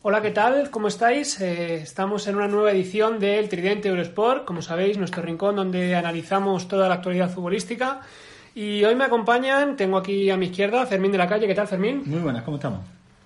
Hola, ¿qué tal? ¿Cómo estáis? Eh, estamos en una nueva edición del Tridente Eurosport, como sabéis, nuestro rincón donde analizamos toda la actualidad futbolística. Y hoy me acompañan, tengo aquí a mi izquierda Fermín de la Calle. ¿Qué tal, Fermín? Muy buenas, ¿cómo estamos?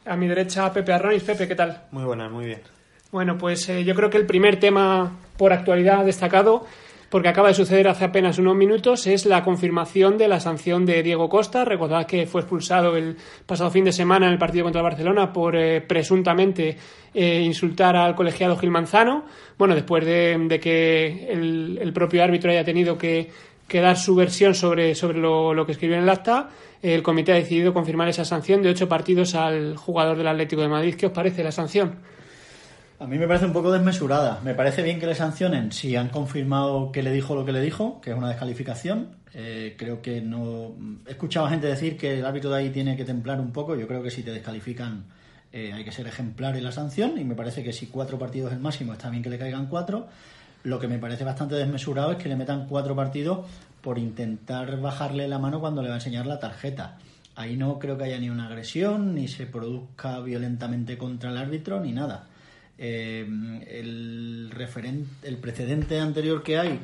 A mi derecha Pepe Arronis. Pepe, ¿qué tal? Muy buenas, muy bien. Bueno, pues eh, yo creo que el primer tema por actualidad destacado porque acaba de suceder hace apenas unos minutos, es la confirmación de la sanción de Diego Costa. Recordad que fue expulsado el pasado fin de semana en el partido contra el Barcelona por eh, presuntamente eh, insultar al colegiado Gil Manzano. Bueno, después de, que el, propio árbitro haya tenido que, dar su versión sobre, sobre lo, lo que escribió en el acta, el comité ha decidido confirmar esa sanción de ocho partidos al jugador del Atlético de Madrid. ¿Qué os parece la sanción? A mí me parece un poco desmesurada. Me parece bien que le sancionen si han confirmado que le dijo lo que le dijo, que es una descalificación. Eh, creo que no. He escuchado a gente decir que el árbitro de ahí tiene que templar un poco. Yo creo que si te descalifican eh, hay que ser ejemplar en la sanción. Y me parece que si cuatro partidos es el máximo, está bien que le caigan cuatro. Lo que me parece bastante desmesurado es que le metan cuatro partidos por intentar bajarle la mano cuando le va a enseñar la tarjeta. Ahí no creo que haya ni una agresión, ni se produzca violentamente contra el árbitro, ni nada. Eh, el, referente, el precedente anterior que hay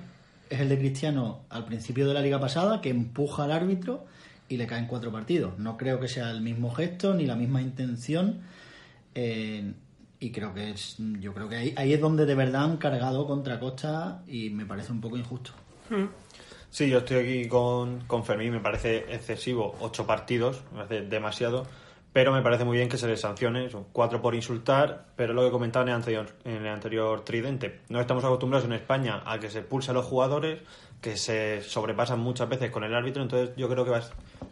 es el de Cristiano al principio de la liga pasada, que empuja al árbitro y le caen cuatro partidos. No creo que sea el mismo gesto ni la misma intención. Eh, y creo que es, yo creo que ahí, ahí, es donde de verdad han cargado contra Costa y me parece un poco injusto. Hmm. Sí, yo estoy aquí con, con Fermín, me parece excesivo, ocho partidos, me parece demasiado pero me parece muy bien que se les sancione, son cuatro por insultar, pero lo que comentaba en el anterior, tridente, no estamos acostumbrados en España a que se pulse a los jugadores, que se sobrepasan muchas veces con el árbitro, entonces yo creo que va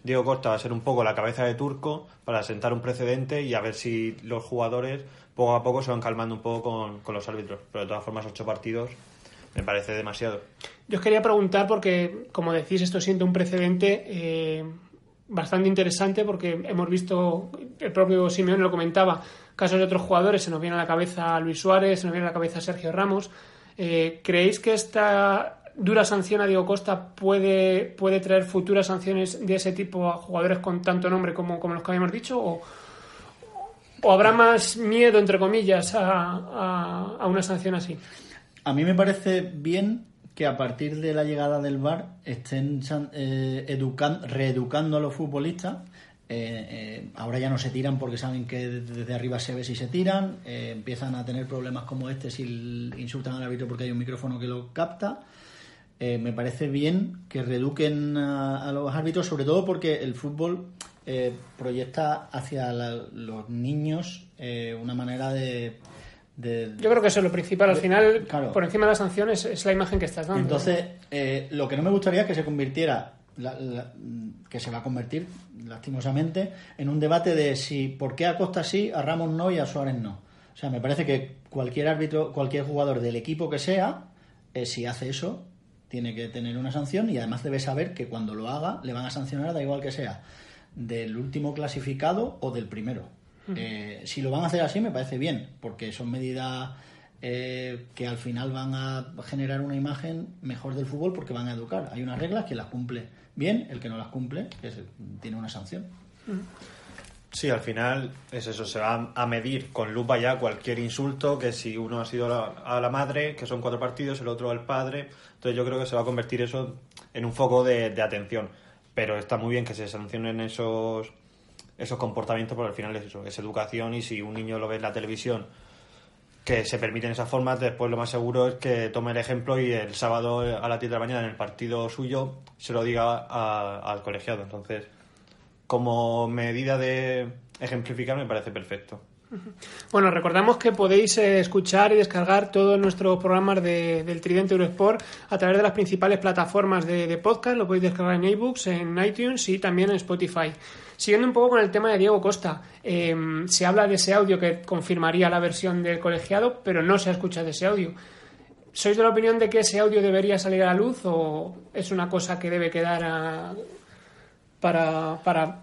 Diego Costa va a ser un poco la cabeza de turco para sentar un precedente y a ver si los jugadores poco a poco se van calmando un poco con, los árbitros, pero de todas formas ocho partidos me parece demasiado. Yo os quería preguntar, porque como decís, esto siente un precedente. Eh, bastante interesante porque hemos visto, el propio Simeone lo comentaba, casos de otros jugadores, se nos viene a la cabeza Luis Suárez, se nos viene a la cabeza Sergio Ramos. Eh, ¿Creéis que esta dura sanción a Diego Costa puede, puede traer futuras sanciones de ese tipo a jugadores con tanto nombre como, como los que habíamos dicho? ¿O, o habrá más miedo, entre comillas, a, a una sanción así? A mí me parece bien que a partir de la llegada del VAR estén eh, reeducando a los futbolistas. Eh, eh, ahora ya no se tiran porque saben que desde arriba se ve si se tiran. empiezan a tener problemas como este si insultan al árbitro porque hay un micrófono que lo capta. me parece bien que reeduquen a, los árbitros, sobre todo porque el fútbol proyecta hacia los niños una manera de yo creo que eso es lo principal. Al final, por encima de las sanciones, es la imagen que estás dando. Entonces, eh, lo que no me gustaría es que se convirtiera, que se va a convertir, lastimosamente, en un debate de si por qué a Costa sí, a Ramos no y a Suárez no. O sea, me parece que cualquier árbitro, cualquier jugador del equipo que sea, eh, si hace eso, tiene que tener una sanción y además debe saber que cuando lo haga le van a sancionar, da igual que sea del último clasificado o del primero. Eh, si lo van a hacer así, me parece bien, porque son medidas eh, que al final van a generar una imagen mejor del fútbol porque van a educar. Hay unas reglas que las cumple bien, el que no las cumple que tiene una sanción. Sí, al final es eso, se va a medir con lupa ya cualquier insulto, que si uno ha sido a la madre, que son cuatro partidos, el otro al padre, entonces yo creo que se va a convertir eso en un foco de, de atención. Pero está muy bien que se sancionen esos esos comportamientos, porque al final es eso, es educación y si un niño lo ve en la televisión que se permiten esas formas, después lo más seguro es que tome el ejemplo y el sábado a las 10 de la mañana en el partido suyo se lo diga al colegiado. Entonces, como medida de ejemplificar me parece perfecto. Bueno, recordamos que podéis eh, escuchar y descargar todos nuestros programas de, del Tridente Eurosport a través de las principales plataformas de, podcast. Lo podéis descargar en ebooks, en iTunes y también en Spotify. Siguiendo un poco con el tema de Diego Costa, em, se habla de ese audio que confirmaría la versión del colegiado, pero no se escucha de ese audio. ¿Sois de la opinión de que ese audio debería salir a la luz o es una cosa que debe quedar para, para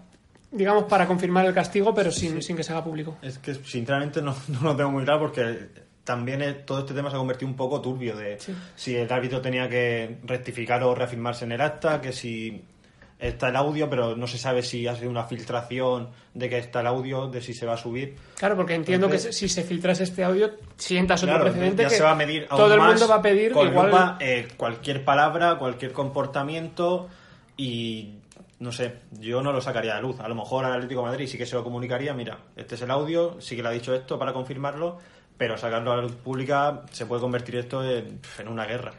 digamos, para confirmar el castigo, pero sin, sin que se haga público. Es que sinceramente no, no lo tengo muy claro porque también todo este tema se ha convertido un poco turbio de si el árbitro tenía que rectificar o reafirmarse en el acta, que si está el audio, pero no se sabe si ha sido una filtración de que está el audio, de si se va a subir. Claro, porque entiendo que si se filtrase este audio, sientas otro Claro, precedente ya que se va a medir aún todo el mundo va a pedir con igual lupa, eh, cualquier palabra, cualquier comportamiento y no sé, yo no lo sacaría a la luz. A lo mejor al Atlético de Madrid sí que se lo comunicaría, mira, este es el audio, sí que le ha dicho esto para confirmarlo, pero sacarlo a la luz pública se puede convertir esto en, en una guerra.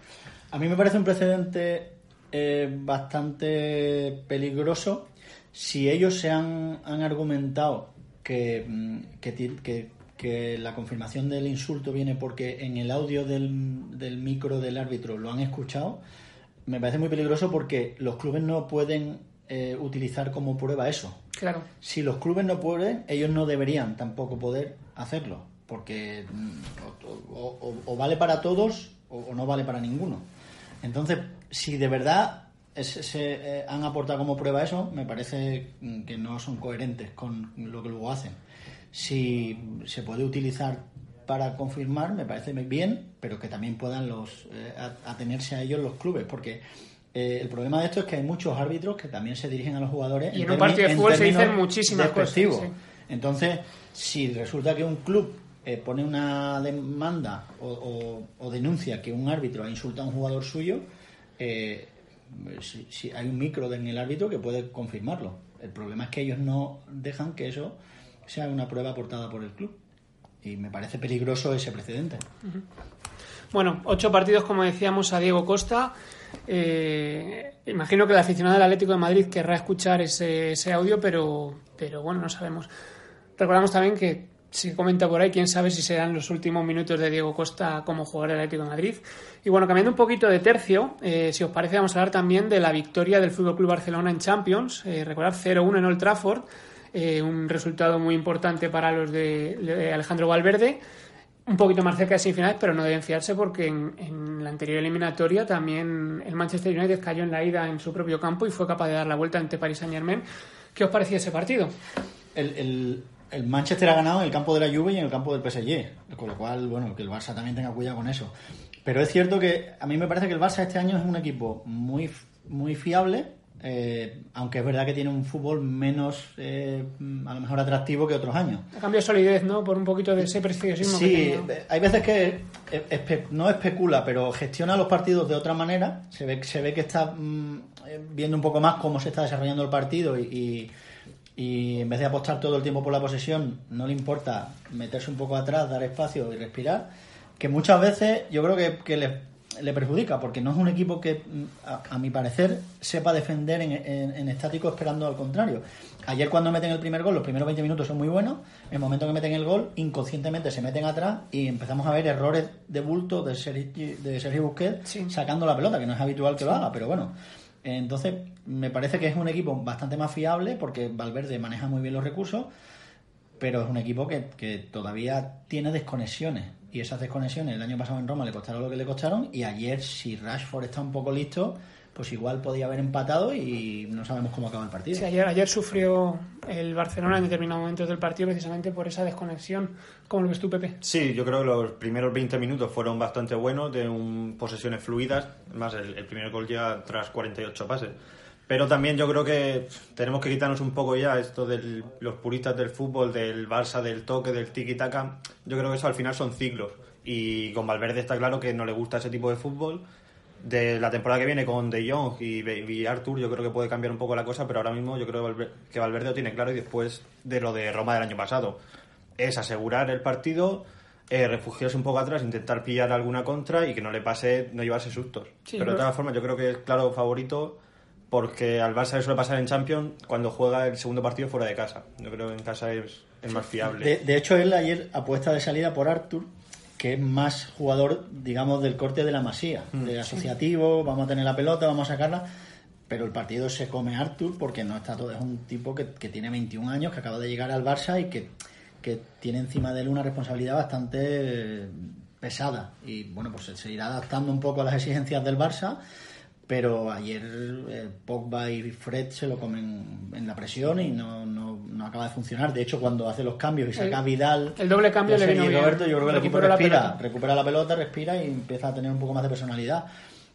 A mí me parece un precedente eh, bastante peligroso si ellos se han, han argumentado que, mm, que, que- que la confirmación del insulto viene porque en el audio del, del micro del árbitro lo han escuchado. Me parece muy peligroso porque los clubes no pueden eh, utilizar como prueba eso. Claro. Si los clubes no pueden, ellos no deberían tampoco poder hacerlo, porque mm, o, o- o- o vale para todos o, o no vale para ninguno. Entonces, si de verdad se eh, han aportado como prueba eso, me parece mm, que no son coherentes con lo que luego hacen. Si se puede utilizar para confirmar, me parece bien, pero que también puedan los eh, atenerse a ellos los clubes, porque eh, el problema de esto es que hay muchos árbitros que también se dirigen a los jugadores Y en un partido de fútbol se dicen muchísimas cosas, sí. Entonces, si resulta que un club eh, pone una demanda o, o- o denuncia que un árbitro ha insultado a un jugador suyo, eh, si, hay un micro en el árbitro que puede confirmarlo. El problema es que ellos no dejan que eso sea una prueba aportada por el club. Y me parece peligroso ese precedente. Bueno, ocho partidos, como decíamos, a Diego Costa. Eh, imagino que el aficionado del Atlético de Madrid querrá escuchar ese, ese audio, pero, pero bueno, no sabemos. Recordamos también que se comenta por ahí, quién sabe si serán los últimos minutos de Diego Costa como jugador del Atlético de Madrid. Y bueno, cambiando un poquito de tercio, eh, si os parece, vamos a hablar también de la victoria del Fútbol Club Barcelona en Champions. Eh, recordar 0-1 en Old Trafford, eh, un resultado muy importante para los de, Alejandro Valverde un poquito más cerca de semifinales, pero no deben fiarse porque en, la anterior eliminatoria también el Manchester United cayó en la ida en su propio campo y fue capaz de dar la vuelta ante Paris Saint Germain. ¿Qué os parecía ese partido? El- el Manchester ha ganado en el campo de la Juve y en el campo del PSG, con lo cual, bueno, que el Barça también tenga cuidado con eso. Pero es cierto que a mí me parece que el Barça este año es un equipo muy, muy fiable, eh, aunque es verdad que tiene un fútbol menos, eh, a lo mejor atractivo que otros años. A cambio de solidez, ¿no? Por un poquito de ese preciosismo Sí, que eh, hay veces que espe- no especula, pero gestiona los partidos de otra manera. Se ve, se ve que está mm, eh, viendo un poco más cómo se está desarrollando el partido y, y- y en vez de apostar todo el tiempo por la posesión, no le importa meterse un poco atrás, dar espacio y respirar. Que muchas veces yo creo que, que le, le perjudica, porque no es un equipo que, a, a mi parecer, sepa defender en, en- en estático esperando al contrario. Ayer cuando meten el primer gol, los primeros 20 minutos son muy buenos. En el momento que meten el gol, inconscientemente se meten atrás y empezamos a ver errores de bulto de Sergi, de Sergio Busquets Sí. sacando la pelota, que no es habitual que lo haga, pero bueno. Entonces, me parece que es un equipo bastante más fiable porque Valverde maneja muy bien los recursos, pero es un equipo que, que todavía tiene desconexiones. Y esas desconexiones el año pasado en Roma le costaron lo que le costaron. Y ayer, si Rashford está un poco listo, pues igual podía haber empatado y no sabemos cómo acaba el partido. Sí, ayer, ayer sufrió el Barcelona en determinados momentos del partido precisamente por esa desconexión. ¿Cómo lo ves tú, Pepe? Sí, yo creo que los primeros 20 minutos fueron bastante buenos, de un, posesiones fluidas. Además, el, el primer gol llega tras 48 pases. Pero también yo creo que tenemos que quitarnos un poco ya esto de los puristas del fútbol, del Barça, del toque, del tiki-taka. Yo creo que eso al final son ciclos. Y con Valverde está claro que no le gusta ese tipo de fútbol. De la temporada que viene con De Jong y, y Arthur, yo creo que puede cambiar un poco la cosa, pero ahora mismo yo creo que Valver- que Valverde lo tiene claro. Y después de lo de Roma del año pasado, es asegurar el partido, eh, refugiarse un poco atrás, intentar pillar alguna contra y que no le pase, no llevarse sustos. Sí, Pero de todas formas, yo creo que es claro favorito porque al Barça le suele pasar en Champions cuando juega el segundo partido fuera de casa. Yo creo que en casa es, es más fiable. De, de hecho, él ayer apuesta de salida por Arthur, que es más jugador, digamos, del corte de la masía, de asociativo, vamos a tener la pelota, vamos a sacarla, pero el partido se come Arthur porque no está todo, es un tipo que, que tiene 21 años, que acaba de llegar al Barça y que, que tiene encima de él una responsabilidad bastante pesada. Y bueno, pues se irá adaptando un poco a las exigencias del Barça. Pero ayer eh, Pogba y Fred se lo comen en la presión y no, no, no acaba de funcionar. De hecho, cuando hace los cambios y saca El- Vidal, el doble cambio le vino. Roberto, yo creo que el equipo la respira, pelota. recupera la pelota, respira y empieza a tener un poco más de personalidad.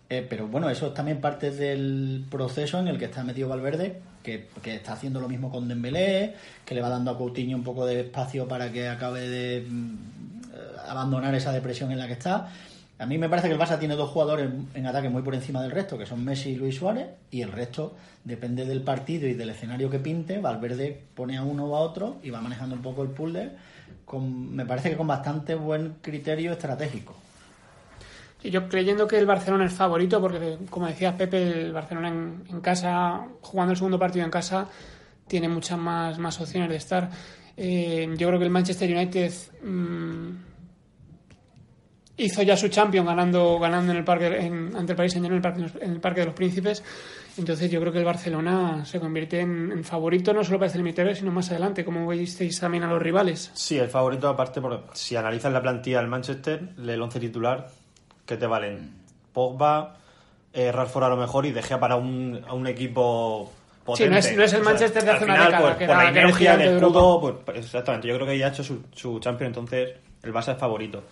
Eh, pero bueno, eso es también parte del proceso en el que está metido Valverde, que, que, está haciendo lo mismo con Dembélé, que le va dando a Coutinho un poco de espacio para que acabe de mm, abandonar esa depresión en la que está. A mí me parece que el Barça tiene dos jugadores en ataque muy por encima del resto, que son Messi y Luis Suárez, y el resto depende del partido y del escenario que pinte. Valverde pone a uno o a otro y va manejando un poco el puzzle, con, me parece que con bastante buen criterio estratégico. Yo creyendo que el Barcelona es favorito, porque como decía Pepe, el Barcelona en, casa, jugando el segundo partido en casa, tiene muchas más, opciones de estar. Eh, yo creo que el Manchester United mmm, hizo ya su champion ganando, ganando en el parque ante el Paris Saint Germain en, en el parque de los Príncipes. Entonces yo creo que el Barcelona se convierte en, favorito no solo para este eliminatorio, sino más adelante, como visteis también a los rivales. Sí, el favorito aparte, por, si analizas la plantilla del Manchester, el 11 titular, que te valen? Pogba, eh, Rashford a lo mejor y dejé para un, a un equipo potente. Sí, no es, el Manchester de hace una década. Pues, por la energía del escudo, pues, exactamente, yo creo que ya ha hecho su, su champion, entonces el Barça es favorito.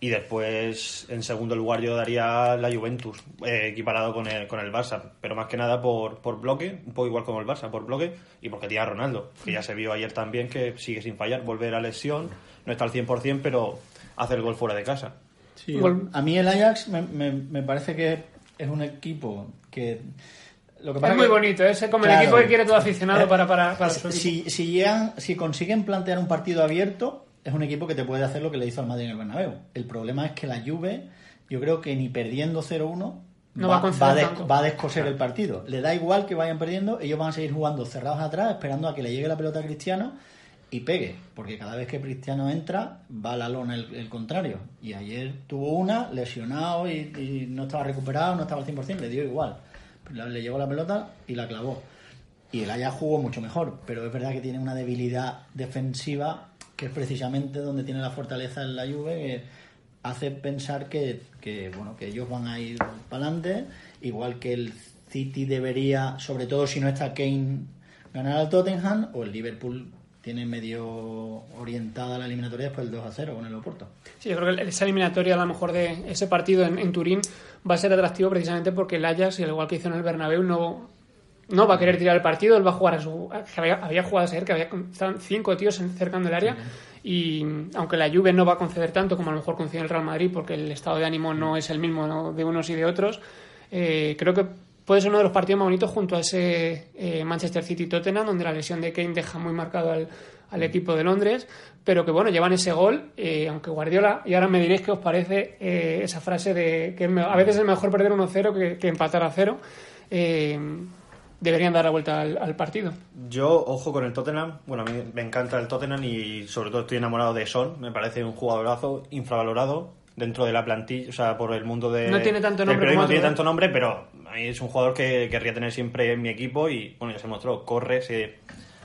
Y después, en segundo lugar, yo daría la Juventus, eh, equiparado con el, con el Barça. Pero más que nada por, por bloque, un poco igual como el Barça, por bloque, y porque tiene a Ronaldo, que ya se vio ayer también que sigue sin fallar, volver a lesión, no está al 100%, pero hace el gol fuera de casa. Sí, a mí el Ajax me, me, me, parece que es un equipo que... Lo que pasa es muy bonito, es como claro, el equipo que quiere todo aficionado eh, para, para, para si, si, llegan, si consiguen plantear un partido abierto, es un equipo que te puede hacer lo que le hizo al Madrid en el Bernabéu. El problema es que la Juve, yo creo que ni perdiendo 0-1 no va, va, va, a des, va, a descoser el partido. Le da igual que vayan perdiendo, ellos van a seguir jugando cerrados atrás, esperando a que le llegue la pelota a Cristiano y pegue, porque cada vez que Cristiano entra, va a la lona el, el contrario. Y ayer tuvo una, lesionado y, y, no estaba recuperado, no estaba al 100%, le dio igual. Le llegó la pelota y la clavó. Y el Ajax jugó mucho mejor, pero es verdad que tiene una debilidad defensiva que es precisamente donde tiene la fortaleza en la Juve, que hace pensar que, que, bueno, que ellos van a ir para adelante, igual que el City debería, sobre todo si no está Kane, ganar al Tottenham, o el Liverpool tiene medio orientada la eliminatoria después del 2 a 0 con el Oporto. Sí, yo creo que esa eliminatoria, a lo mejor de ese partido en, Turín, va a ser atractivo precisamente porque el Ajax, al igual que hizo en el Bernabéu, no, no va a querer tirar el partido, él va a jugar a su. Había, había jugado ayer que había estaban cinco tíos cercando el área. Y aunque la Juve no va a conceder tanto como a lo mejor concede el Real Madrid, porque el estado de ánimo no es el mismo ¿no? de unos y de otros, eh, creo que puede ser uno de los partidos más bonitos junto a ese eh, Manchester City-Tottenham, donde la lesión de Kane deja muy marcado al, al equipo de Londres, pero que bueno, llevan ese gol, eh, aunque Guardiola, y ahora me diréis qué os parece esa frase de que a veces es mejor perder 1-0 que, que, empatar a 0. Eh, deberían dar la vuelta al, al, partido. Yo, ojo con el Tottenham. Bueno, a mí me encanta el Tottenham y sobre todo estoy enamorado de Son. Me parece un jugadorazo infravalorado dentro de la plantilla, o sea, por el mundo de. No tiene tanto nombre. no tiene tanto nombre, pero a mí es un jugador que querría tener siempre en mi equipo y, bueno, ya se mostró. Corre, se,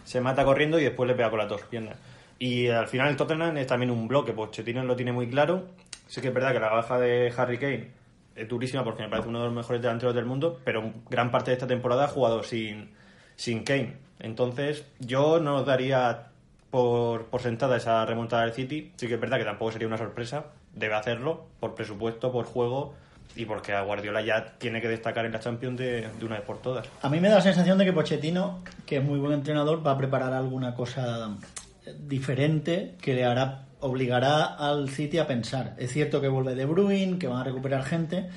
se mata corriendo y después le pega con las dos piernas. Y al final el Tottenham es también un bloque, pues Chetino lo tiene muy claro. Sí que es verdad que la baja de Harry Kane es durísima porque me parece uno de los mejores delanteros del mundo, pero gran parte de esta temporada ha jugado sin, sin Kane. Entonces, yo no daría por, por sentada esa remontada del City. Sí que es verdad que tampoco sería una sorpresa. Debe hacerlo por presupuesto, por juego y porque a Guardiola ya tiene que destacar en la Champions de, de, una vez por todas. A mí me da la sensación de que Pochettino, que es muy buen entrenador, va a preparar alguna cosa diferente que le hará obligará al City a pensar. Es cierto que vuelve De Bruyne, que van a recuperar gente,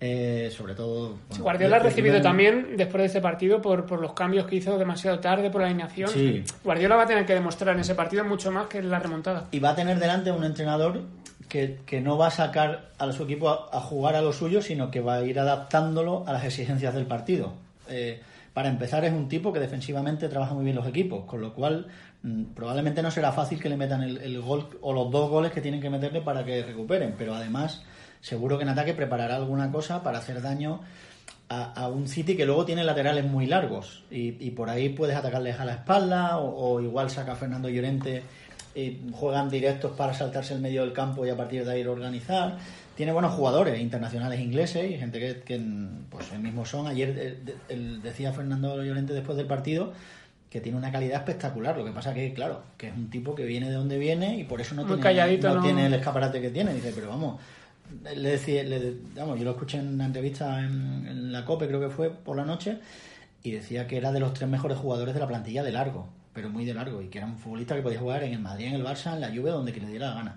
eh, sobre todo... Bueno, Guardiola ha recibido también, después de ese partido, por, por los cambios que hizo demasiado tarde, por la alineación. Sí. Guardiola va a tener que demostrar en ese partido mucho más que en la remontada. Y va a tener delante un entrenador que, que no va a sacar a su equipo a, a, jugar a lo suyo, sino que va a ir adaptándolo a las exigencias del partido. Eh, para empezar, es un tipo que defensivamente trabaja muy bien los equipos, con lo cual probablemente no será fácil que le metan el, el, gol o los dos goles que tienen que meterle para que recuperen, pero además seguro que en ataque preparará alguna cosa para hacer daño a, a un City que luego tiene laterales muy largos y, y por ahí puedes atacarles a la espalda o, igual saca a Fernando Llorente y juegan directos para saltarse el medio del campo y a partir de ahí organizar tiene buenos jugadores internacionales ingleses y gente que, que pues el mismo son. Ayer el, el, decía Fernando Llorente después del partido que tiene una calidad espectacular. Lo que pasa que, claro, que es un tipo que viene de donde viene y por eso no, tiene, calladito, no, no, tiene el escaparate que tiene. Dice, pero vamos, le decía, le- vamos, yo lo escuché en una entrevista en, en la COPE, creo que fue por la noche, y decía que era de los tres mejores jugadores de la plantilla de largo, pero muy de largo, y que era un futbolista que podía jugar en el Madrid, en el Barça, en la Juve, donde que le diera la gana.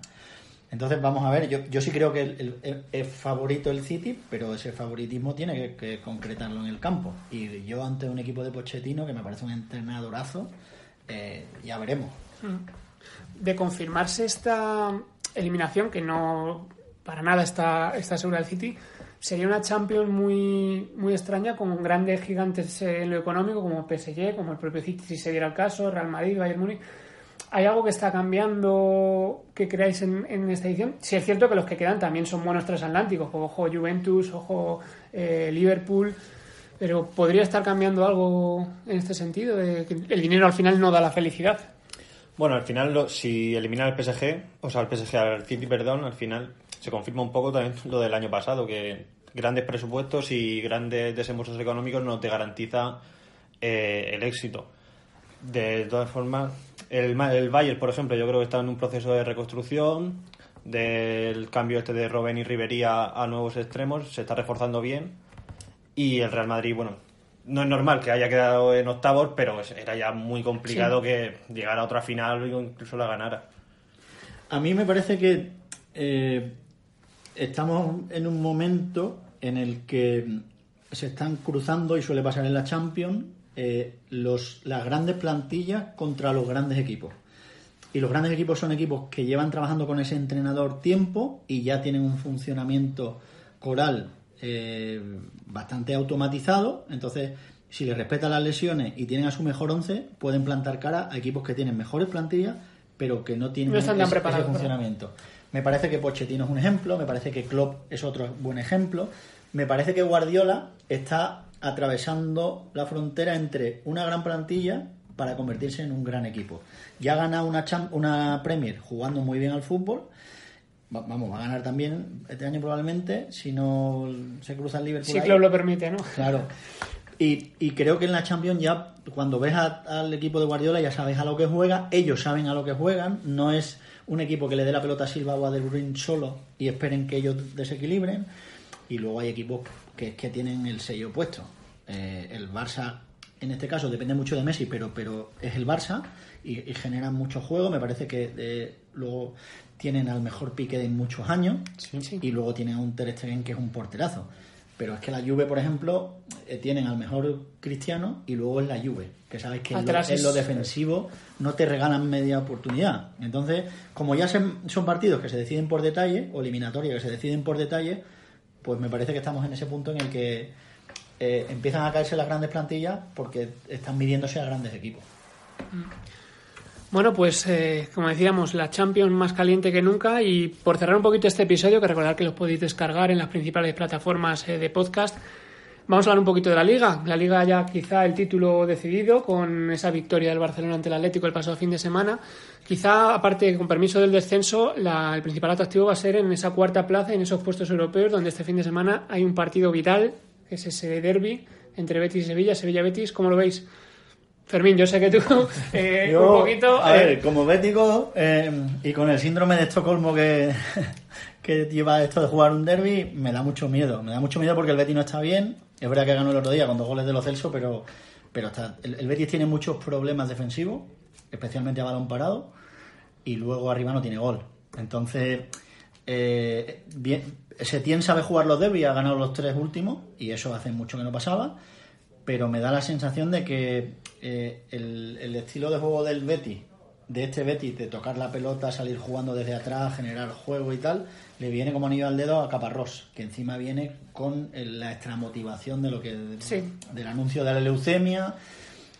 Entonces, vamos a ver, yo, yo sí creo que es favorito el City, pero ese favoritismo tiene que, concretarlo en el campo. Y yo ante un equipo de Pochettino, que me parece un entrenadorazo, eh, ya veremos. de confirmarse esta eliminación, que no para nada está, está segura el City, sería una Champions muy, muy extraña con grandes gigantes en lo económico como PSG, como el propio City si se diera el caso, Real Madrid, Bayern Múnich. ¿Hay algo que está cambiando que creáis en, en esta edición? Si es cierto que los que quedan también son buenos transatlánticos, ojo Juventus, ojo eh, Liverpool, pero podría estar cambiando algo en este sentido, el dinero al final no da la felicidad. Bueno, al final, lo- si eliminar el PSG, o sea, el PSG al City, perdón, al final se confirma un poco también lo del año pasado, que grandes presupuestos y grandes desembolsos económicos no te garantiza eh, el éxito. De todas formas, el, el Bayern, por ejemplo, yo creo que está en un proceso de reconstrucción del cambio este de Robben y Ribería a nuevos extremos, se está reforzando bien. Y el Real Madrid, bueno, no es normal que haya quedado en octavos, pero era ya muy complicado Sí. que llegara a otra final o incluso la ganara. A mí me parece que eh, estamos en un momento en el que se están cruzando, y suele pasar en la Champions, eh, los, las grandes plantillas contra los grandes equipos. Y los grandes equipos son equipos que llevan trabajando con ese entrenador tiempo y ya tienen un funcionamiento coral eh, bastante automatizado. Entonces, si les respetan las lesiones y tienen a su mejor once, pueden plantar cara a equipos que tienen mejores plantillas, pero que no tienen No están ese- funcionamiento. Me parece que Pochettino es un ejemplo, me parece que Klopp es otro buen ejemplo. Me parece que Guardiola está atravesando la frontera entre una gran plantilla para convertirse en un gran equipo. Ya ha ganado una, una Premier jugando muy bien al fútbol. Va- vamos, va a ganar también este año probablemente, si no se cruza el Liverpool. Si ahí. Lo permite, ¿no? Claro. Y, y creo que en la Champions ya, cuando ves a- al equipo de Guardiola, ya sabes a lo que juega, ellos saben a lo que juegan, no es un equipo que le dé la pelota a Silva o a De Bruyne solo y esperen que ellos desequilibren. Y luego hay equipos que, que tienen el sello puesto. Eh, el Barça, en este caso, depende mucho de Messi, pero, pero es el Barça y, y generan mucho juego. Me parece que eh, luego tienen al mejor pique de muchos años Sí. y luego tienen a un Ter Stegen que es un porterazo. Pero es que la Juve, por ejemplo, eh, tienen al mejor Cristiano y luego es la Juve, que sabes que en lo, en lo defensivo no te regalan media oportunidad. Entonces, como ya se- son partidos que se deciden por detalle, o eliminatorias que se deciden por detalle, pues me parece que estamos en ese punto en el que eh, empiezan a caerse las grandes plantillas porque están midiéndose a grandes equipos. Bueno, pues eh, como decíamos, la Champions más caliente que nunca y por cerrar un poquito este episodio, que recordar que los podéis descargar en las principales plataformas eh, de podcast, vamos a hablar un poquito de la Liga. La Liga ya quizá el título decidido con esa victoria del Barcelona ante el Atlético el pasado fin de semana. Quizá, aparte, con permiso del descenso, la- el principal atractivo va a ser en esa cuarta plaza, en esos puestos europeos, donde este fin de semana hay un partido vital, es ese derby entre Betis y Sevilla, Sevilla-Betis. ¿Cómo lo veis? Fermín, yo sé que tú eh, Yo, un poquito... a eh, ver, como bético eh, y con el síndrome de Estocolmo que, que lleva esto de jugar un derby, me da mucho miedo. Me da mucho miedo porque el Betis no está bien. Es verdad que ganó el otro día con dos goles de los Celso, pero, pero está, el, el Betis tiene muchos problemas defensivos, especialmente a balón parado, y luego arriba no tiene gol. Entonces, eh, bien, Setién sabe jugar los derbis, ha ganado los tres últimos, y eso hace mucho que no pasaba pero me da la sensación de que eh, el, el estilo de juego del Betis, de este Betis, de tocar la pelota, salir jugando desde atrás, generar juego y tal, le viene como anillo al dedo a Caparrós, que encima viene con el- la extramotivación de lo que Sí. del anuncio de la leucemia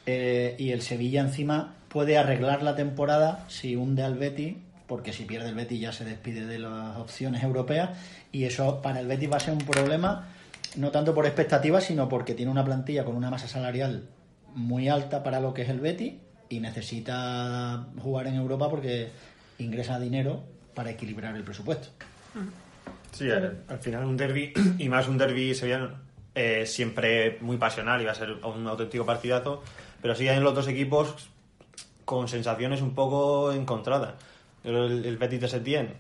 eh, y el Sevilla encima puede arreglar la temporada si hunde al Betis porque si pierde el Betis ya se despide de las opciones europeas y eso para el Betis va a ser un problema no tanto por expectativas sino porque tiene una plantilla con una masa salarial muy alta para lo que es el Betis y necesita jugar en Europa porque ingresa dinero para equilibrar el presupuesto. Sí, al, al final un derby, y más un derby sevillano, eh, siempre muy pasional y va a ser un auténtico partidazo, pero sí hay los dos equipos con sensaciones un poco encontradas. El, el Betis de Setién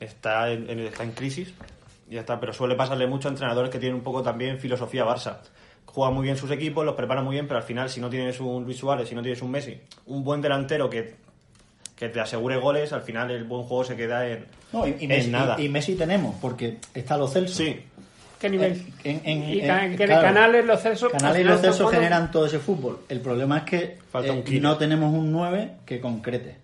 está en, en- está en crisis, y ya está. Pero suele pasarle mucho a entrenadores que tienen un poco también filosofía Barça. Juegan muy bien sus equipos, los preparan muy bien, pero al final, si no tienes un Luis Suárez, si no tienes un Messi, un buen delantero que, que te asegure goles, al final el buen juego se queda en, No, y, y en Messi, nada. y- y Messi tenemos, porque está los Celso. Sí, ¿Qué nivel? En- en- y en- claro. canales, los Celso. Canales al y los Celso generan todo ese fútbol. El problema es que Falta un eh, no tenemos un 9 que concrete.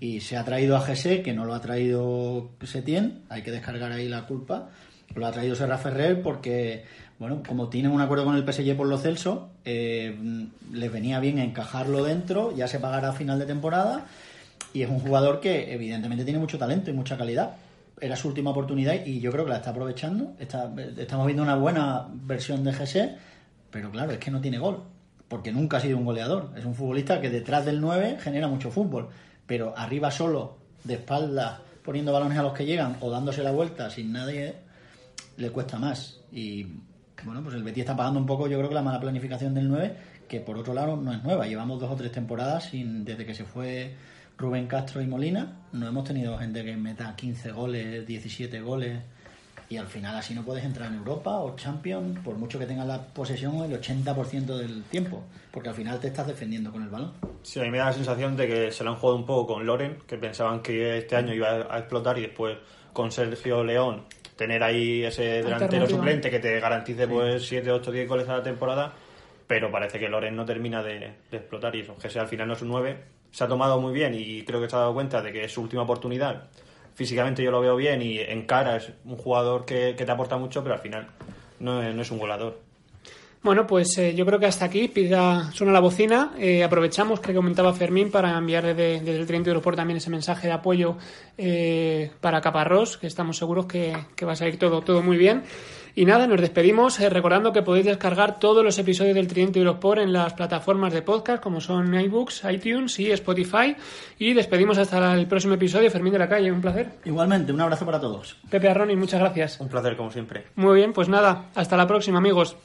Y se ha traído a GC, que no lo ha traído Setién, hay que descargar ahí la culpa. Lo ha traído Serra Ferrer porque, bueno, como tienen un acuerdo con el PSG por los Celso, eh, les venía bien encajarlo dentro, ya se pagará a final de temporada. Y es un jugador que evidentemente tiene mucho talento y mucha calidad. Era su última oportunidad y yo creo que la está aprovechando. Estamos viendo una buena versión de GC, pero claro, es que no tiene gol. Porque nunca ha sido un goleador. Es un futbolista que detrás del 9 genera mucho fútbol. Pero arriba solo, de espaldas, poniendo balones a los que llegan o dándose la vuelta sin nadie, le cuesta más. Y bueno, pues el Betis está pagando un poco, yo creo que la mala planificación del 9, que por otro lado no es nueva. Llevamos dos o tres temporadas sin, desde que se fue Rubén Castro y Molina, no hemos tenido gente que meta 15 goles, 17 goles. Y al final así no puedes entrar en Europa o Champions, por mucho que tengas la posesión el 80% del tiempo, porque al final te estás defendiendo con el balón. Sí, a mí me da la sensación de que se lo han jugado un poco con Loren, que pensaban que este año iba a explotar y después con Sergio León tener ahí ese delantero suplente que te garantice pues 7, 8, 10 goles a la temporada, pero parece que Loren no termina de, de explotar y eso, que sea al final no es un 9, se ha tomado muy bien y creo que se ha dado cuenta de que es su última oportunidad. Físicamente yo lo veo bien y en cara es un jugador que, que te aporta mucho, pero al final no no es un goleador. Bueno, pues eh, yo creo que hasta aquí pida, suena la bocina. Eh, aprovechamos que comentaba Fermín para enviar desde, desde el Tridente Europort también ese mensaje de apoyo eh, para Caparrós, que estamos seguros que, que va a salir todo, todo muy bien. Y nada, nos despedimos eh, recordando que podéis descargar todos los episodios del Tridente Eurosport en las plataformas de podcast como son iBooks, iTunes y Spotify. Y despedimos hasta el próximo episodio. Fermín de la Calle, un placer. Igualmente, un abrazo para todos. Pepe Arroni, muchas gracias. Un placer como siempre. Muy bien, pues nada, hasta la próxima amigos.